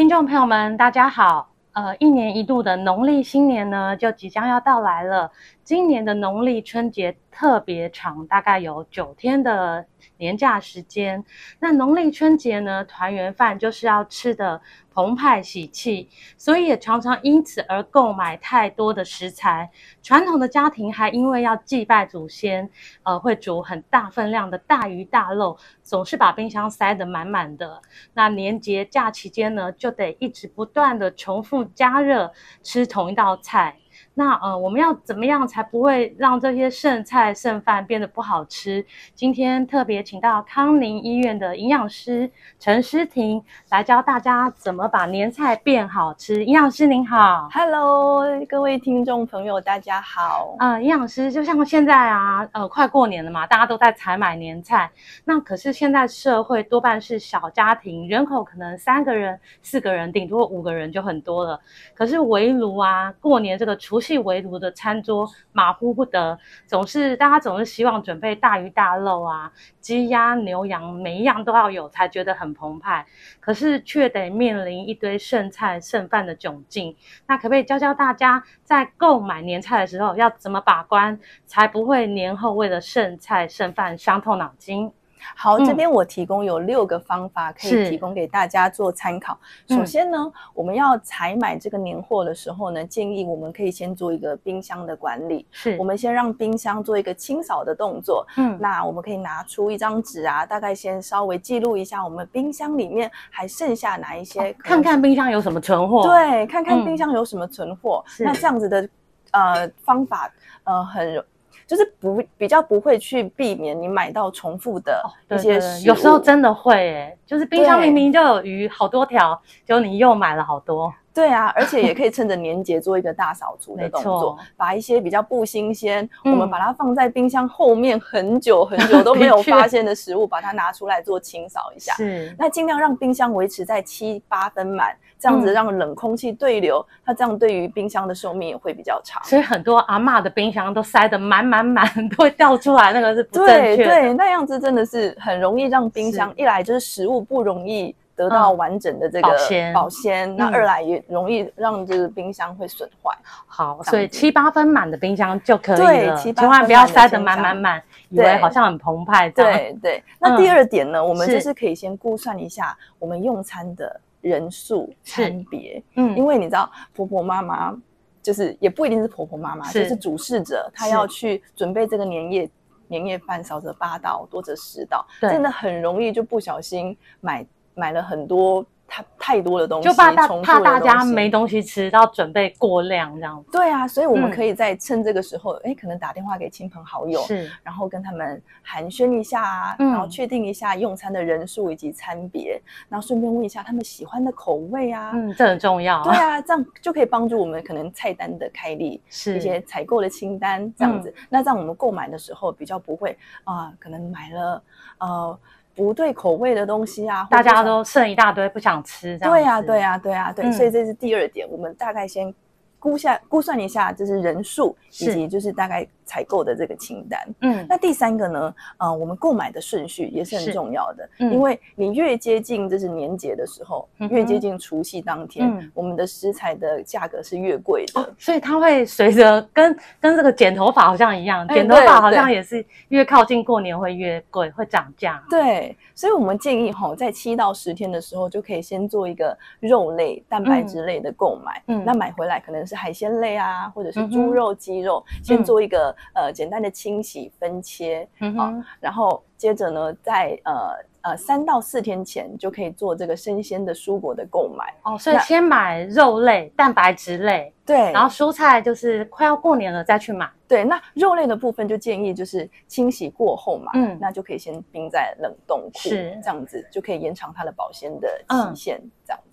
听众朋友们，大家好。呃，一年一度的农历新年呢，就即将要到来了。今年的农历春节特别长，大概有九天的年假时间。那农历春节呢，团圆饭就是要吃的澎湃喜气，所以也常常因此而购买太多的食材。传统的家庭还因为要祭拜祖先，呃，会煮很大分量的大鱼大肉，总是把冰箱塞得满满的。那年节假期间呢，就得一直不断的重复加热吃同一道菜。那呃，我们要怎么样才不会让这些剩菜剩饭变得不好吃？今天特别请到康宁医院的营养师陈诗婷来教大家怎么把年菜变好吃。营养师您好，Hello，各位听众朋友，大家好。呃，营养师就像现在啊，呃，快过年了嘛，大家都在采买年菜。那可是现在社会多半是小家庭，人口可能三个人、四个人，顶多五个人就很多了。可是围炉啊，过年这个除夕围炉的餐桌马虎不得，总是大家总是希望准备大鱼大肉啊，鸡鸭牛羊每一样都要有，才觉得很澎湃。可是却得面临一堆剩菜剩饭的窘境。那可不可以教教大家，在购买年菜的时候要怎么把关，才不会年后为了剩菜剩饭伤透脑筋？好，这边我提供有六个方法可以提供给大家做参考。首先呢，嗯、我们要采买这个年货的时候呢，建议我们可以先做一个冰箱的管理。是，我们先让冰箱做一个清扫的动作。嗯，那我们可以拿出一张纸啊，大概先稍微记录一下我们冰箱里面还剩下哪一些，看看冰箱有什么存货。对，看看冰箱有什么存货。嗯、那这样子的呃方法呃很。就是不比较不会去避免你买到重复的一些，哦，对对对，有时候真的会诶，就是冰箱明明就有鱼好多条，结果你又买了好多。对啊，而且也可以趁着年节做一个大扫除的动作，把一些比较不新鲜，嗯、我们把它放在冰箱后面很久很久都没有 发现的食物，把它拿出来做清扫一下。是，那尽量让冰箱维持在七八分满，这样子让冷空气对流，嗯、它这样对于冰箱的寿命也会比较长。所以很多阿嬷的冰箱都塞得满满满，都会掉出来，那个是不正确的。对对，那样子真的是很容易让冰箱一来就是食物不容易。得到完整的这个保鲜，保鲜。那二来也容易让这个冰箱会损坏。好，所以七八分满的冰箱就可以了，千万不要塞得满满满，以为好像很澎湃。对对。那第二点呢，我们就是可以先估算一下我们用餐的人数餐别。嗯，因为你知道婆婆妈妈就是也不一定是婆婆妈妈，就是主事者，她要去准备这个年夜年夜饭，少则八道，多则十道，真的很容易就不小心买。买了很多太太多的东西，就怕大怕大家没东西吃，要准备过量这样子。对啊，所以我们可以在趁这个时候，哎、嗯，可能打电话给亲朋好友，是，然后跟他们寒暄一下啊，嗯、然后确定一下用餐的人数以及餐别，然后顺便问一下他们喜欢的口味啊，嗯，这很重要。对啊，这样就可以帮助我们可能菜单的开立，是一些采购的清单这样子。嗯、那这样我们购买的时候比较不会啊、呃，可能买了呃。不对口味的东西啊，大家都剩一大堆，不想吃这样。对呀，对呀，对呀，对。所以这是第二点，我们大概先估下估算一下，就是人数以及就是大概。采购的这个清单，嗯，那第三个呢，呃，我们购买的顺序也是很重要的，嗯，因为你越接近就是年节的时候，嗯、越接近除夕当天，嗯、我们的食材的价格是越贵的，哦、所以它会随着跟跟这个剪头发好像一样，剪头发好像也是越靠近过年会越贵，会涨价。对，所以我们建议哈，在七到十天的时候就可以先做一个肉类、蛋白质类的购买，嗯，那买回来可能是海鲜类啊，或者是猪肉、鸡肉，嗯、先做一个。呃，简单的清洗分切，嗯、啊，然后接着呢，在呃呃三到四天前就可以做这个生鲜的蔬果的购买。哦，所以先买肉类、蛋白质类。对，然后蔬菜就是快要过年了再去买。对，那肉类的部分就建议就是清洗过后嘛，嗯，那就可以先冰在冷冻库，是这样子就可以延长它的保鲜的期限。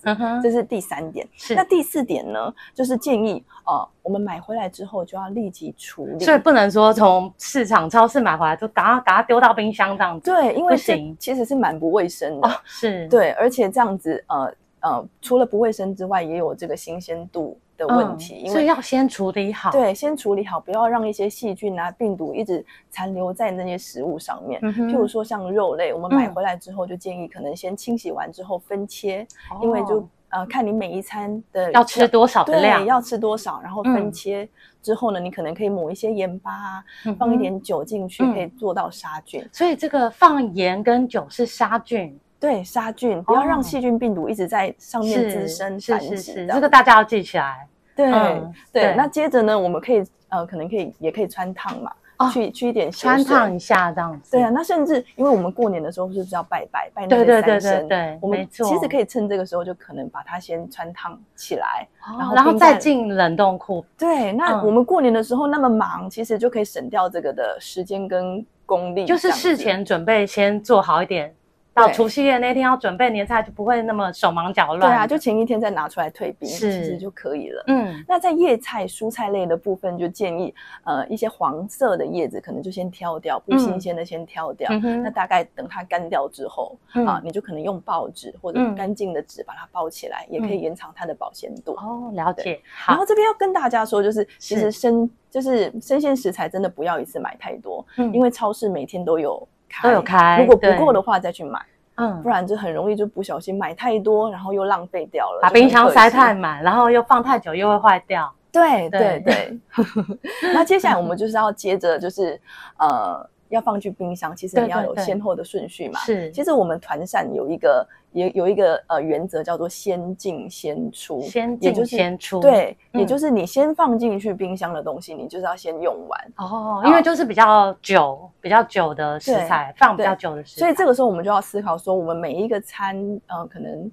嗯哼，这是第三点。是，那第四点呢，就是建议啊、呃，我们买回来之后就要立即处理，所以不能说从市场、超市买回来就赶快把它丢到冰箱这样子。对，因为不行，其实是蛮不卫生的。哦、是，对，而且这样子呃呃，除了不卫生之外，也有这个新鲜度的问题，嗯、因为所以要先处理好。对，先处理好，不要让一些细菌啊、病毒一直残留在那些食物上面。嗯、譬如说像肉类，我们买回来之后就建议可能先清洗完之后分切，嗯、因为就呃看你每一餐的要吃多少的量，要吃多少，然后分切之后呢，嗯、你可能可以抹一些盐巴，嗯、放一点酒进去，嗯、可以做到杀菌。所以这个放盐跟酒是杀菌。对，杀菌，不要让细菌病毒一直在上面滋生繁殖。是是是，这个大家要记起来。对对，那接着呢，我们可以呃，可能可以也可以穿烫嘛，去去一点穿烫一下这样子。对啊，那甚至因为我们过年的时候是不是要拜拜拜那个三牲？对，我们其实可以趁这个时候就可能把它先穿烫起来，然后然后再进冷冻库。对，那我们过年的时候那么忙，其实就可以省掉这个的时间跟功力。就是事前准备先做好一点。到除夕夜那天要准备年菜，就不会那么手忙脚乱。对啊，就前一天再拿出来退冰，其实就可以了。嗯，那在叶菜、蔬菜类的部分，就建议呃一些黄色的叶子可能就先挑掉，不新鲜的先挑掉。嗯、那大概等它干掉之后、嗯、啊，你就可能用报纸或者干净的纸把它包起来，嗯、也可以延长它的保鲜度。哦，了解。好，然后这边要跟大家说，就是其实生就是生鲜食材真的不要一次买太多，嗯、因为超市每天都有。都有开，如果不够的话再去买，嗯，不然就很容易就不小心买太多，然后又浪费掉了，把冰箱塞太满，然后又放太久又会坏掉。对对对，那接下来我们就是要接着就是呃。要放去冰箱，其实你要有先后的顺序嘛。是，其实我们团扇有一个也有一个呃原则，叫做先进先出。先进先出，对，也就是你先放进去冰箱的东西，你就是要先用完。哦，因为就是比较久、比较久的食材，放比较久的食材。所以这个时候我们就要思考说，我们每一个餐，呃，可能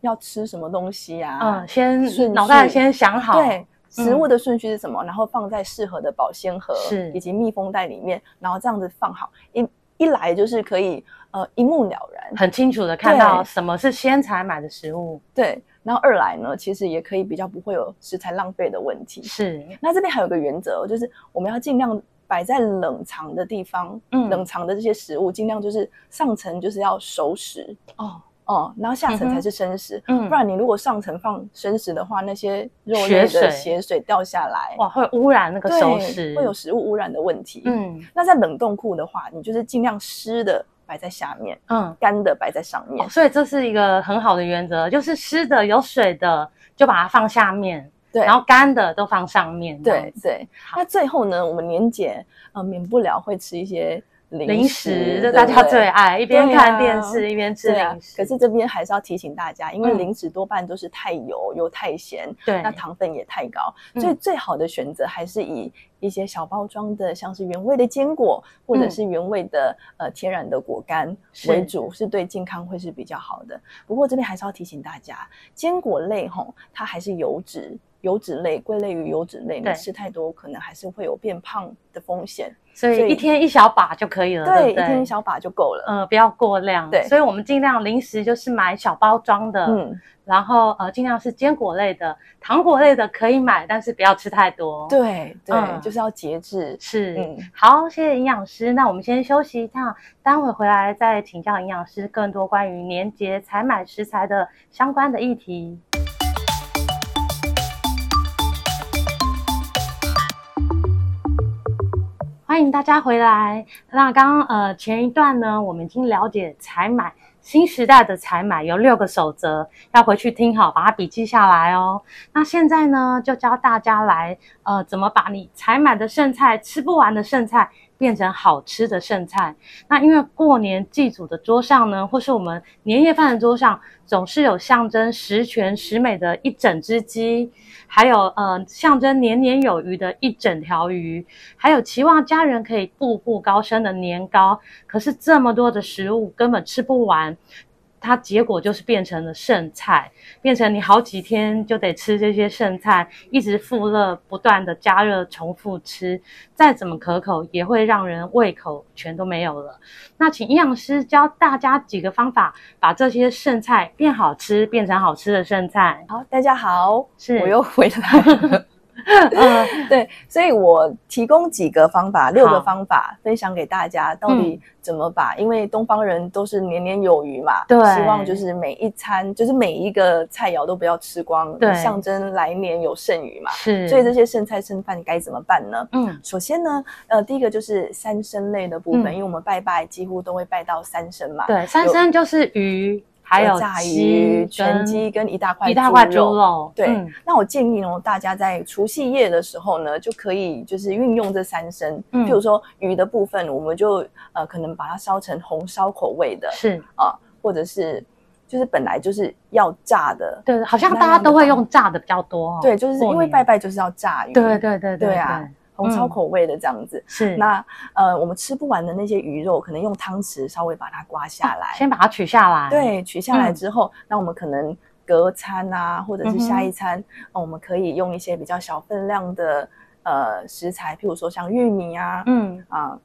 要吃什么东西啊？嗯，先脑袋先想好。对。食物的顺序是什么？然后放在适合的保鲜盒以及密封袋里面，然后这样子放好，一一来就是可以呃一目了然，很清楚的看到什么是先采买的食物。对，然后二来呢，其实也可以比较不会有食材浪费的问题。是，那这边还有个原则，就是我们要尽量摆在冷藏的地方，嗯，冷藏的这些食物尽量就是上层就是要熟食哦。哦，然后下层才是生食，嗯，不然你如果上层放生食的话，那些肉类的血水掉下来，哇，会污染那个熟食，会有食物污染的问题。嗯，那在冷冻库的话，你就是尽量湿的摆在下面，嗯，干的摆在上面。所以这是一个很好的原则，就是湿的有水的就把它放下面，对，然后干的都放上面。对对。那最后呢，我们年节呃免不了会吃一些。零食，这大家最爱，一边看电视一边吃零食。可是这边还是要提醒大家，因为零食多半都是太油又太咸，对，那糖分也太高，所以最好的选择还是以一些小包装的，像是原味的坚果或者是原味的呃天然的果干为主，是对健康会是比较好的。不过这边还是要提醒大家，坚果类吼，它还是油脂。油脂类归类于油脂类，你吃太多可能还是会有变胖的风险，所以一天一小把就可以了。对，一天一小把就够了。呃，不要过量。对，所以我们尽量零食就是买小包装的，嗯，然后呃尽量是坚果类的，糖果类的可以买，但是不要吃太多。对对，就是要节制。是，嗯，好，谢谢营养师。那我们先休息一下，待会回来再请教营养师更多关于年节采买食材的相关的议题。欢迎大家回来。那刚刚呃前一段呢，我们已经了解采买新时代的采买有六个守则，要回去听好，把它笔记下来哦。那现在呢，就教大家来呃怎么把你采买的剩菜吃不完的剩菜变成好吃的剩菜。那因为过年祭祖的桌上呢，或是我们年夜饭的桌上，总是有象征十全十美的一整只鸡。还有呃，象征年年有余的一整条鱼，还有期望家人可以步步高升的年糕。可是这么多的食物根本吃不完，它结果就是变成了剩菜，变成你好几天就得吃这些剩菜，一直复热，不断的加热，重复吃，再怎么可口也会让人胃口全都没有了。那请营养师教大家几个方法，把这些剩菜变好吃，变成好吃的剩菜。好，大家好，是我又回来了。嗯，对，所以我提供几个方法，六个方法分享给大家，到底怎么把？嗯、因为东方人都是年年有余嘛，对，希望就是每一餐，就是每一个菜肴都不要吃光，对，象征来年有剩余嘛。是，所以这些剩菜剩饭该怎么办呢？嗯，首先呢，呃，第一个就是三牲类的部分，嗯、因为我们拜拜几乎都会拜到三牲嘛，对，三牲就是鱼。还有炸鱼、全鸡跟一大块一大块猪肉。对，嗯、那我建议哦，大家在除夕夜的时候呢，就可以就是运用这三牲。嗯，譬如说鱼的部分，我们就呃可能把它烧成红烧口味的，是啊、呃，或者是就是本来就是要炸的。对，好像大家都会用炸的比较多、哦。对，就是因为拜拜就是要炸鱼。对对对对，对啊。红烧口味的这样子、嗯、是。那呃，我们吃不完的那些鱼肉，可能用汤匙稍微把它刮下来，先把它取下来。对，取下来之后，嗯、那我们可能隔餐啊，或者是下一餐，嗯呃、我们可以用一些比较小分量的呃食材，譬如说像玉米啊，嗯。啊。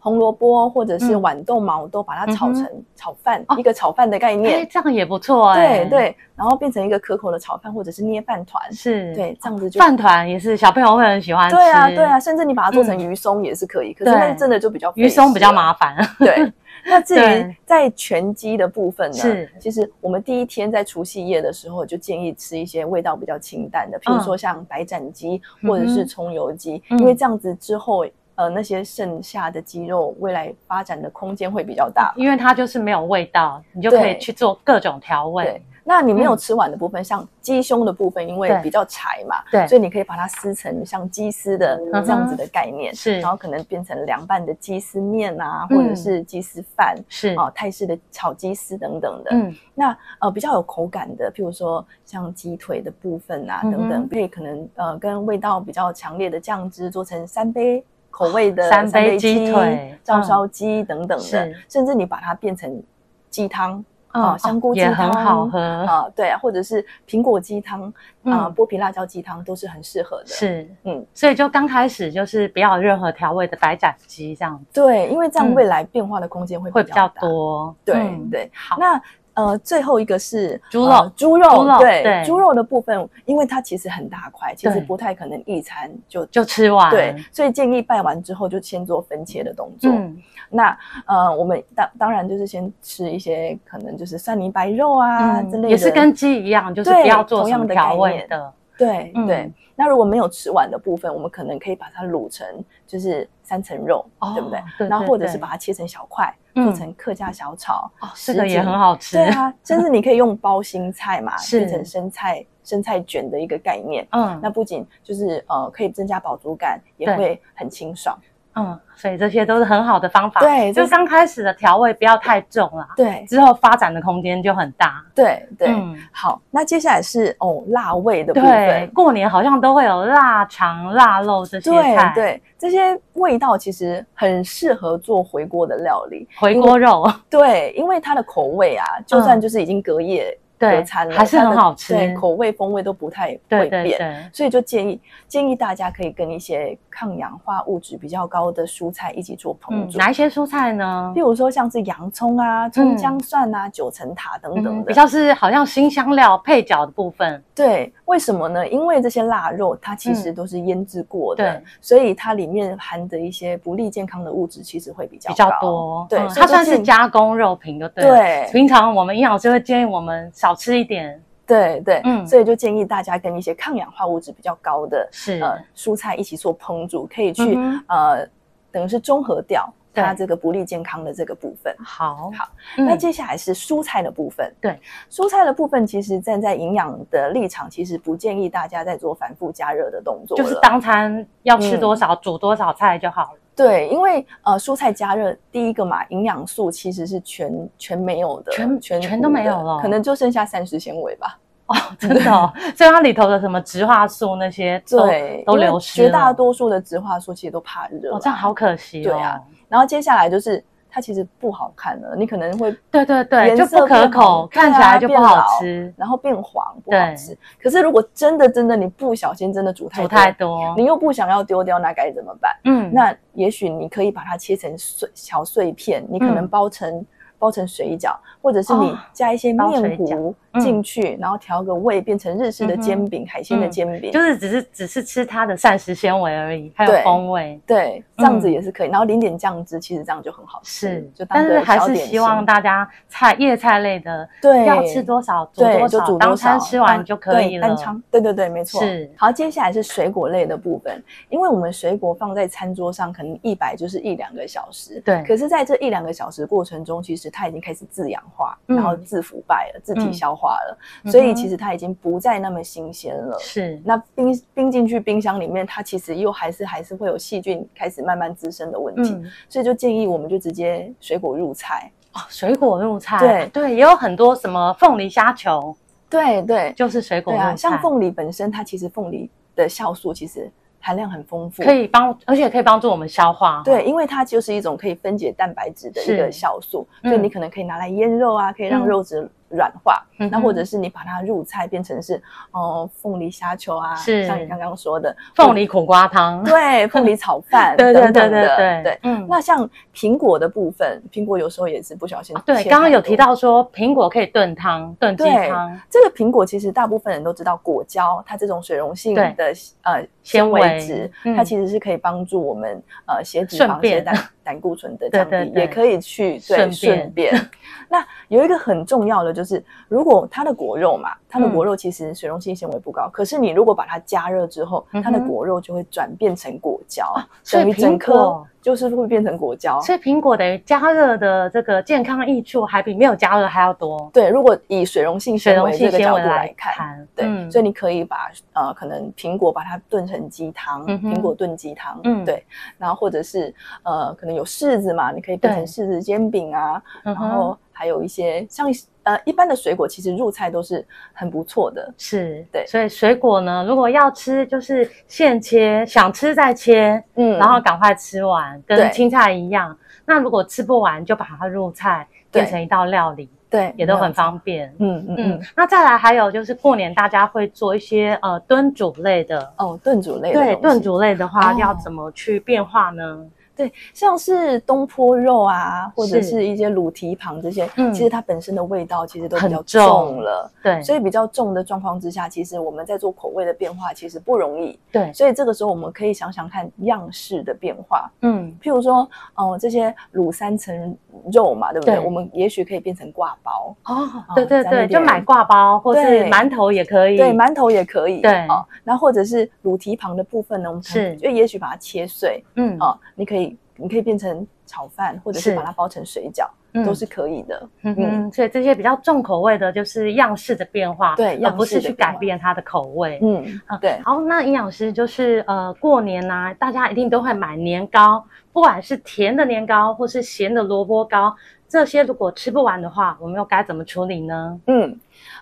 红萝卜或者是豌豆毛，都把它炒成炒饭，一个炒饭的概念，这样也不错哎。对对，然后变成一个可口的炒饭，或者是捏饭团，是。对，这样子就饭团也是小朋友会很喜欢吃。对啊对啊，甚至你把它做成鱼松也是可以，可是那真的就比较鱼松比较麻烦。对，那至于在全鸡的部分呢，是其实我们第一天在除夕夜的时候就建议吃一些味道比较清淡的，譬如说像白斩鸡或者是葱油鸡，因为这样子之后。呃，那些剩下的鸡肉，未来发展的空间会比较大，因为它就是没有味道，你就可以去做各种调味。对，那你没有吃完的部分，嗯、像鸡胸的部分，因为比较柴嘛，对，所以你可以把它撕成像鸡丝的这样子的概念，是、嗯，然后可能变成凉拌的鸡丝面啊，嗯、或者是鸡丝饭，是啊，泰式的炒鸡丝等等的。嗯，那呃比较有口感的，譬如说像鸡腿的部分啊等等，可以、嗯、可能呃跟味道比较强烈的酱汁做成三杯。口味的三杯鸡腿、照烧鸡等等的，甚至你把它变成鸡汤啊，香菇鸡汤也很好喝。啊，对啊，或者是苹果鸡汤啊，剥皮辣椒鸡汤都是很适合的。是，嗯，所以就刚开始就是不要任何调味的白斩鸡这样子。对，因为这样未来变化的空间会会比较多。对对，好，那。呃，最后一个是猪肉，猪肉，对，猪肉的部分，因为它其实很大块，其实不太可能一餐就就吃完，对，所以建议拜完之后就先做分切的动作。嗯。那呃，我们当当然就是先吃一些可能就是蒜泥白肉啊之类的，也是跟鸡一样，就是不要做同样的调味的。对对，那如果没有吃完的部分，我们可能可以把它卤成就是三层肉，对不对？然后或者是把它切成小块，做成客家小炒，哦这个也很好吃。对啊，甚至你可以用包心菜嘛，变成生菜生菜卷的一个概念。嗯，那不仅就是呃可以增加饱足感，也会很清爽。嗯，所以这些都是很好的方法。对，就刚开始的调味不要太重啦。对，之后发展的空间就很大。对对，嗯，好，那接下来是哦辣味的部分。对，过年好像都会有腊肠、腊肉这些菜。对对，这些味道其实很适合做回锅的料理。回锅肉。对，因为它的口味啊，就算就是已经隔夜。对，还是很好吃，对，口味风味都不太会变，所以就建议建议大家可以跟一些抗氧化物质比较高的蔬菜一起做烹煮。哪一些蔬菜呢？譬如说像是洋葱啊、葱姜蒜啊、九层塔等等的，比较是好像新香料配角的部分。对，为什么呢？因为这些腊肉它其实都是腌制过的，所以它里面含的一些不利健康的物质其实会比较比较多。对，它算是加工肉品，就对。对，平常我们营养师会建议我们少。少吃一点，对对，嗯，所以就建议大家跟一些抗氧化物质比较高的是。呃蔬菜一起做烹煮，可以去呃等于是中和掉它这个不利健康的这个部分。好，好，那接下来是蔬菜的部分。对，蔬菜的部分其实站在营养的立场，其实不建议大家在做反复加热的动作，就是当餐要吃多少煮多少菜就好了。对，因为呃，蔬菜加热，第一个嘛，营养素其实是全全没有的，全全全都没有了，可能就剩下膳食纤维吧。哦，真的哦，所以它里头的什么植化素那些，对，都流失了。绝大多数的植化素其实都怕热，哦，这样好可惜。对啊，然后接下来就是它其实不好看了，你可能会对对对，就不可口，看起来就不好吃，然后变黄，不好吃。可是如果真的真的你不小心真的煮太多，煮太多，你又不想要丢掉，那该怎么办？嗯，那也许你可以把它切成碎小碎片，你可能包成。包成水饺，或者是你加一些面糊进去，然后调个味，变成日式的煎饼、海鲜的煎饼，就是只是只是吃它的膳食纤维而已，还有风味。对，这样子也是可以。然后淋点酱汁，其实这样就很好吃。是，就但是还是希望大家菜叶菜类的，对，要吃多少煮多少，当餐吃完就可以了。单餐，对对对，没错。是。好，接下来是水果类的部分，因为我们水果放在餐桌上，可能一摆就是一两个小时。对。可是，在这一两个小时过程中，其实它已经开始自氧化，然后自腐败了，自体消化了，所以其实它已经不再那么新鲜了。是，那冰冰进去冰箱里面，它其实又还是还是会有细菌开始慢慢滋生的问题。所以就建议我们就直接水果入菜哦，水果入菜，对对，也有很多什么凤梨虾球，对对，就是水果入菜。像凤梨本身，它其实凤梨的酵素其实。含量很丰富，可以帮，而且可以帮助我们消化。对，因为它就是一种可以分解蛋白质的一个酵素，所以你可能可以拿来腌肉啊，可以让肉质软化。那或者是你把它入菜变成是哦凤梨虾球啊，是像你刚刚说的凤梨苦瓜汤，对，凤梨炒饭 等等的，对，嗯。那像苹果的部分，苹果有时候也是不小心。对，刚刚有提到说苹果可以炖汤，炖鸡汤。这个苹果其实大部分人都知道，果胶它这种水溶性的呃纤维质，它其实是可以帮助我们呃血脂、肪、血胆、胆固醇的降低，也可以去对顺便。那有一个很重要的就是，如果它的果肉嘛，它的果肉其实水溶性纤维不高，可是你如果把它加热之后，它的果肉就会转变成果胶，等于整颗就是会变成果胶。所以苹果等于加热的这个健康益处还比没有加热还要多。对，如果以水溶性纤维这个角度来看，对，所以你可以把呃可能苹果把它炖成鸡汤，苹果炖鸡汤，嗯，对，然后或者是呃可能有柿子嘛，你可以炖成柿子煎饼啊，然后。还有一些像呃一般的水果，其实入菜都是很不错的。是对，所以水果呢，如果要吃，就是现切，想吃再切，嗯，然后赶快吃完，跟青菜一样。那如果吃不完，就把它入菜，变成一道料理，对，也都很方便。嗯嗯嗯。那再来还有就是过年大家会做一些呃炖煮类的哦，炖煮类的对，炖煮类的话要怎么去变化呢？哦对，像是东坡肉啊，或者是。一些卤蹄膀这些，嗯，其实它本身的味道其实都比较重了，对，所以比较重的状况之下，其实我们在做口味的变化其实不容易，对，所以这个时候我们可以想想看样式的变化，嗯，譬如说，哦，这些卤三层肉嘛，对不对？我们也许可以变成挂包，哦，对对对，就买挂包，或是馒头也可以，对，馒头也可以，对，哦，然后或者是卤蹄膀的部分呢，我们是就也许把它切碎，嗯，哦，你可以。你可以变成炒饭，或者是把它包成水饺，嗯、都是可以的。嗯嗯，所以这些比较重口味的，就是样式的变化，对，而不是去改变它的口味。嗯，对。好，那营养师就是呃，过年呐、啊，大家一定都会买年糕，不管是甜的年糕或是咸的萝卜糕，这些如果吃不完的话，我们又该怎么处理呢？嗯。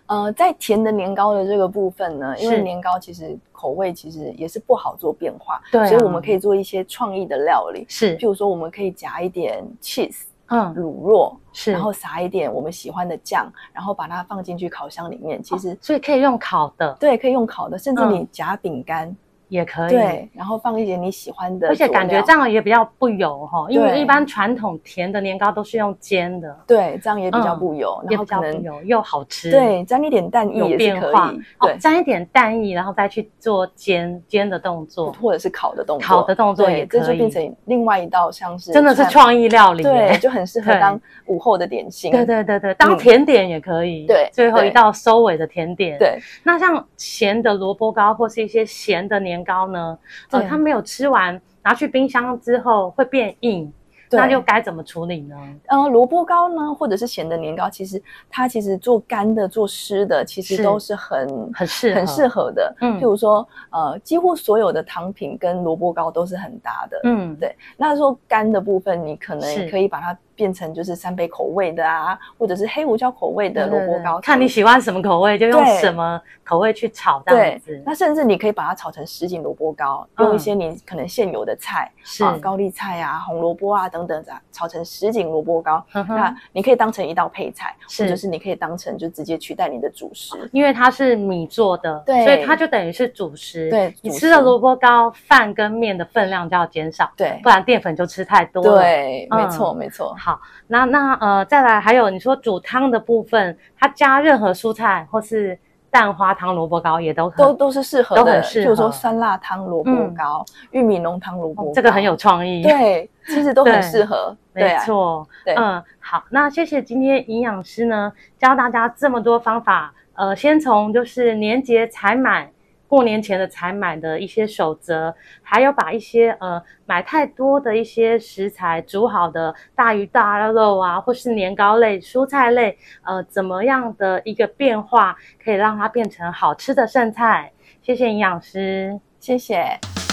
呃，在甜的年糕的这个部分呢，因为年糕其实口味其实也是不好做变化，对，所以我们可以做一些创意的料理，是，譬如说我们可以夹一点 cheese，嗯，卤肉，是，然后撒一点我们喜欢的酱，然后把它放进去烤箱里面，其实所以可以用烤的，对，可以用烤的，甚至你夹饼干。也可以，对，然后放一点你喜欢的，而且感觉这样也比较不油哈，因为一般传统甜的年糕都是用煎的，对，这样也比较不油，也比较不油又好吃，对，沾一点蛋液也是可以，对，沾一点蛋液，然后再去做煎煎的动作，或者是烤的动作，烤的动作也可以，这就变成另外一道像是真的是创意料理，对，就很适合当午后的点心，对对对对，当甜点也可以，对，最后一道收尾的甜点，对，那像咸的萝卜糕或是一些咸的年糕呢？呃，它没有吃完，拿去冰箱之后会变硬，那就该怎么处理呢？呃，萝卜糕呢，或者是咸的年糕，其实它其实做干的、做湿的，其实都是很很适很适合的。嗯，譬如说，呃，几乎所有的糖品跟萝卜糕都是很搭的。嗯，对。那说干的部分，你可能可以把它变成就是三杯口味的啊，或者是黑胡椒口味的萝卜糕，看你喜欢什么口味，就用什么口味去炒这样子。对，那甚至你可以把它炒成什锦萝卜糕，嗯、用一些你可能现有的菜，是啊，高丽菜啊、红萝卜啊等等的，炒成什锦萝卜糕。嗯、那你可以当成一道配菜，是或者是你可以当成就直接取代你的主食，因为它是米做的，对，所以它就等于是主食。对，你吃的萝卜糕，饭跟面的分量就要减少，对，不然淀粉就吃太多了。对，嗯、没错，没错。好，那那呃，再来还有你说煮汤的部分，它加任何蔬菜或是蛋花汤萝卜糕也都都都是适合的，都很适合。比如说酸辣汤萝卜糕、嗯、玉米浓汤萝卜糕，这个很有创意。对，其实都很适合。没错。对，嗯，好，那谢谢今天营养师呢教大家这么多方法。呃，先从就是年节采买。过年前的采买的一些守则，还有把一些呃买太多的一些食材煮好的大鱼大肉啊，或是年糕类、蔬菜类，呃，怎么样的一个变化可以让它变成好吃的剩菜？谢谢营养师，谢谢。